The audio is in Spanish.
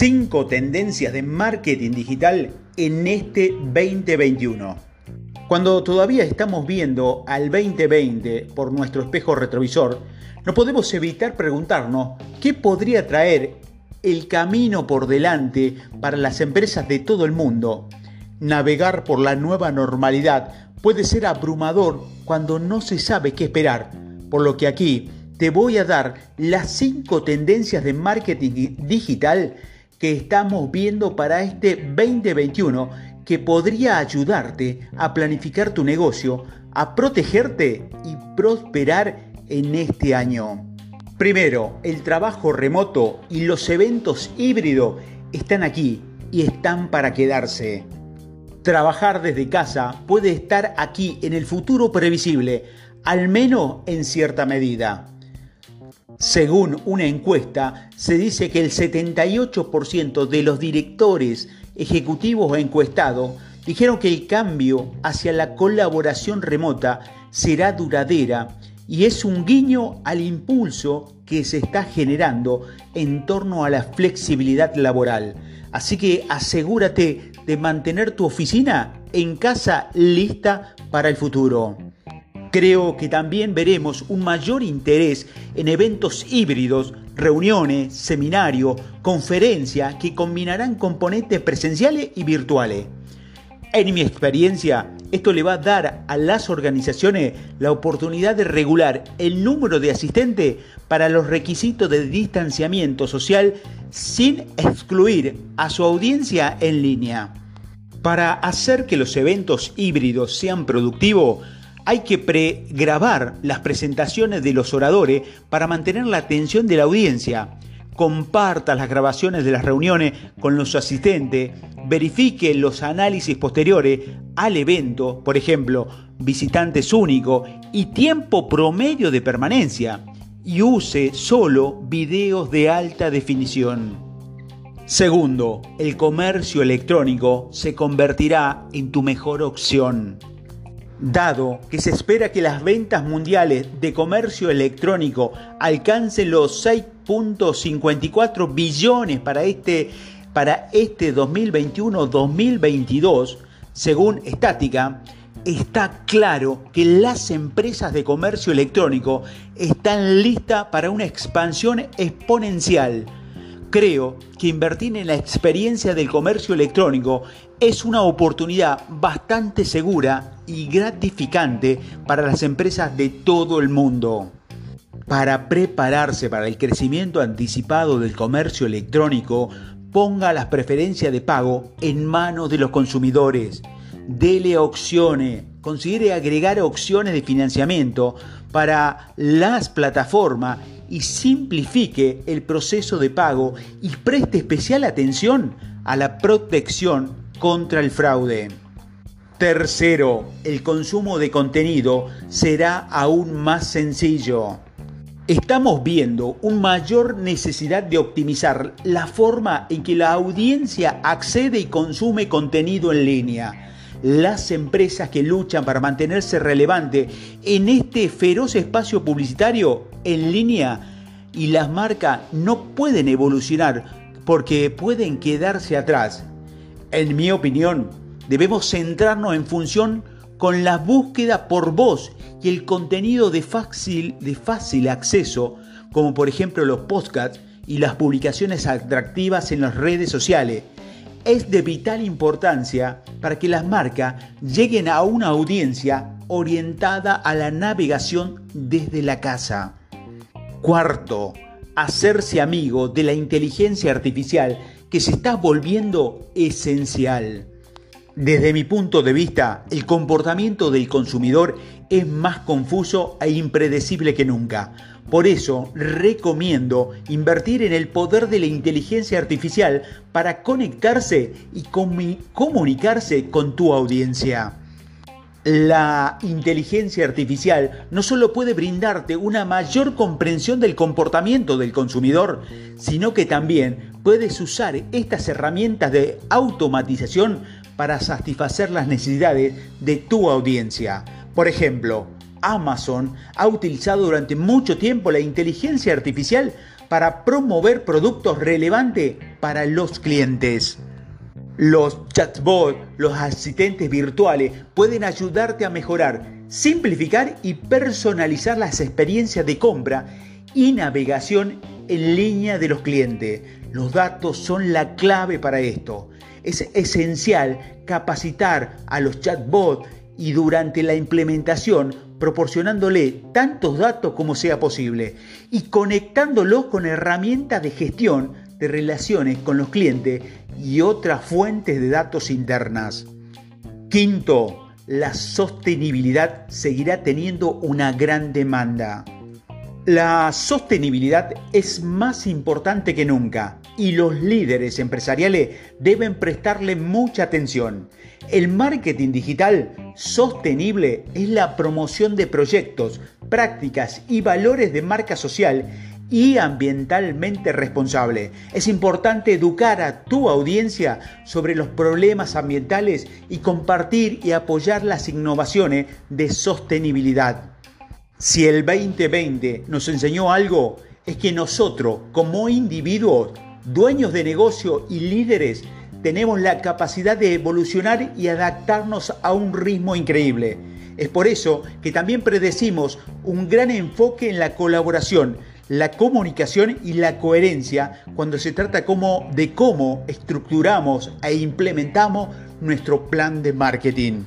5 tendencias de marketing digital en este 2021. Cuando todavía estamos viendo al 2020 por nuestro espejo retrovisor, no podemos evitar preguntarnos qué podría traer el camino por delante para las empresas de todo el mundo. Navegar por la nueva normalidad puede ser abrumador cuando no se sabe qué esperar, por lo que aquí te voy a dar las 5 tendencias de marketing digital que estamos viendo para este 2021 que podría ayudarte a planificar tu negocio, a protegerte y prosperar en este año. Primero, el trabajo remoto y los eventos híbridos están aquí y están para quedarse. Trabajar desde casa puede estar aquí en el futuro previsible, al menos en cierta medida. Según una encuesta, se dice que el 78% de los directores ejecutivos encuestados dijeron que el cambio hacia la colaboración remota será duradera y es un guiño al impulso que se está generando en torno a la flexibilidad laboral. Así que asegúrate de mantener tu oficina en casa lista para el futuro. Creo que también veremos un mayor interés en eventos híbridos, reuniones, seminarios, conferencias que combinarán componentes presenciales y virtuales. En mi experiencia, esto le va a dar a las organizaciones la oportunidad de regular el número de asistentes para los requisitos de distanciamiento social sin excluir a su audiencia en línea. Para hacer que los eventos híbridos sean productivos, hay que pregrabar las presentaciones de los oradores para mantener la atención de la audiencia. Comparta las grabaciones de las reuniones con los asistentes, verifique los análisis posteriores al evento, por ejemplo, visitantes únicos y tiempo promedio de permanencia, y use solo videos de alta definición. Segundo, el comercio electrónico se convertirá en tu mejor opción. Dado que se espera que las ventas mundiales de comercio electrónico alcancen los 6.54 billones para este, para este 2021-2022, según Estática, está claro que las empresas de comercio electrónico están listas para una expansión exponencial. Creo que invertir en la experiencia del comercio electrónico es una oportunidad bastante segura y gratificante para las empresas de todo el mundo. Para prepararse para el crecimiento anticipado del comercio electrónico, ponga las preferencias de pago en manos de los consumidores. Dele opciones, considere agregar opciones de financiamiento para las plataformas y simplifique el proceso de pago y preste especial atención a la protección contra el fraude. Tercero, el consumo de contenido será aún más sencillo. Estamos viendo una mayor necesidad de optimizar la forma en que la audiencia accede y consume contenido en línea las empresas que luchan para mantenerse relevante en este feroz espacio publicitario en línea y las marcas no pueden evolucionar porque pueden quedarse atrás. En mi opinión, debemos centrarnos en función con la búsqueda por voz y el contenido de fácil, de fácil acceso, como por ejemplo los podcasts y las publicaciones atractivas en las redes sociales es de vital importancia para que las marcas lleguen a una audiencia orientada a la navegación desde la casa. Cuarto, hacerse amigo de la inteligencia artificial que se está volviendo esencial. Desde mi punto de vista, el comportamiento del consumidor es más confuso e impredecible que nunca. Por eso recomiendo invertir en el poder de la inteligencia artificial para conectarse y comunicarse con tu audiencia. La inteligencia artificial no solo puede brindarte una mayor comprensión del comportamiento del consumidor, sino que también puedes usar estas herramientas de automatización para satisfacer las necesidades de tu audiencia. Por ejemplo, Amazon ha utilizado durante mucho tiempo la inteligencia artificial para promover productos relevantes para los clientes. Los chatbots, los asistentes virtuales, pueden ayudarte a mejorar, simplificar y personalizar las experiencias de compra y navegación en línea de los clientes. Los datos son la clave para esto. Es esencial capacitar a los chatbots y durante la implementación proporcionándole tantos datos como sea posible y conectándolos con herramientas de gestión de relaciones con los clientes y otras fuentes de datos internas. Quinto, la sostenibilidad seguirá teniendo una gran demanda. La sostenibilidad es más importante que nunca y los líderes empresariales deben prestarle mucha atención. El marketing digital sostenible es la promoción de proyectos, prácticas y valores de marca social y ambientalmente responsable. Es importante educar a tu audiencia sobre los problemas ambientales y compartir y apoyar las innovaciones de sostenibilidad. Si el 2020 nos enseñó algo, es que nosotros, como individuos, dueños de negocio y líderes, tenemos la capacidad de evolucionar y adaptarnos a un ritmo increíble. Es por eso que también predecimos un gran enfoque en la colaboración, la comunicación y la coherencia cuando se trata como de cómo estructuramos e implementamos nuestro plan de marketing.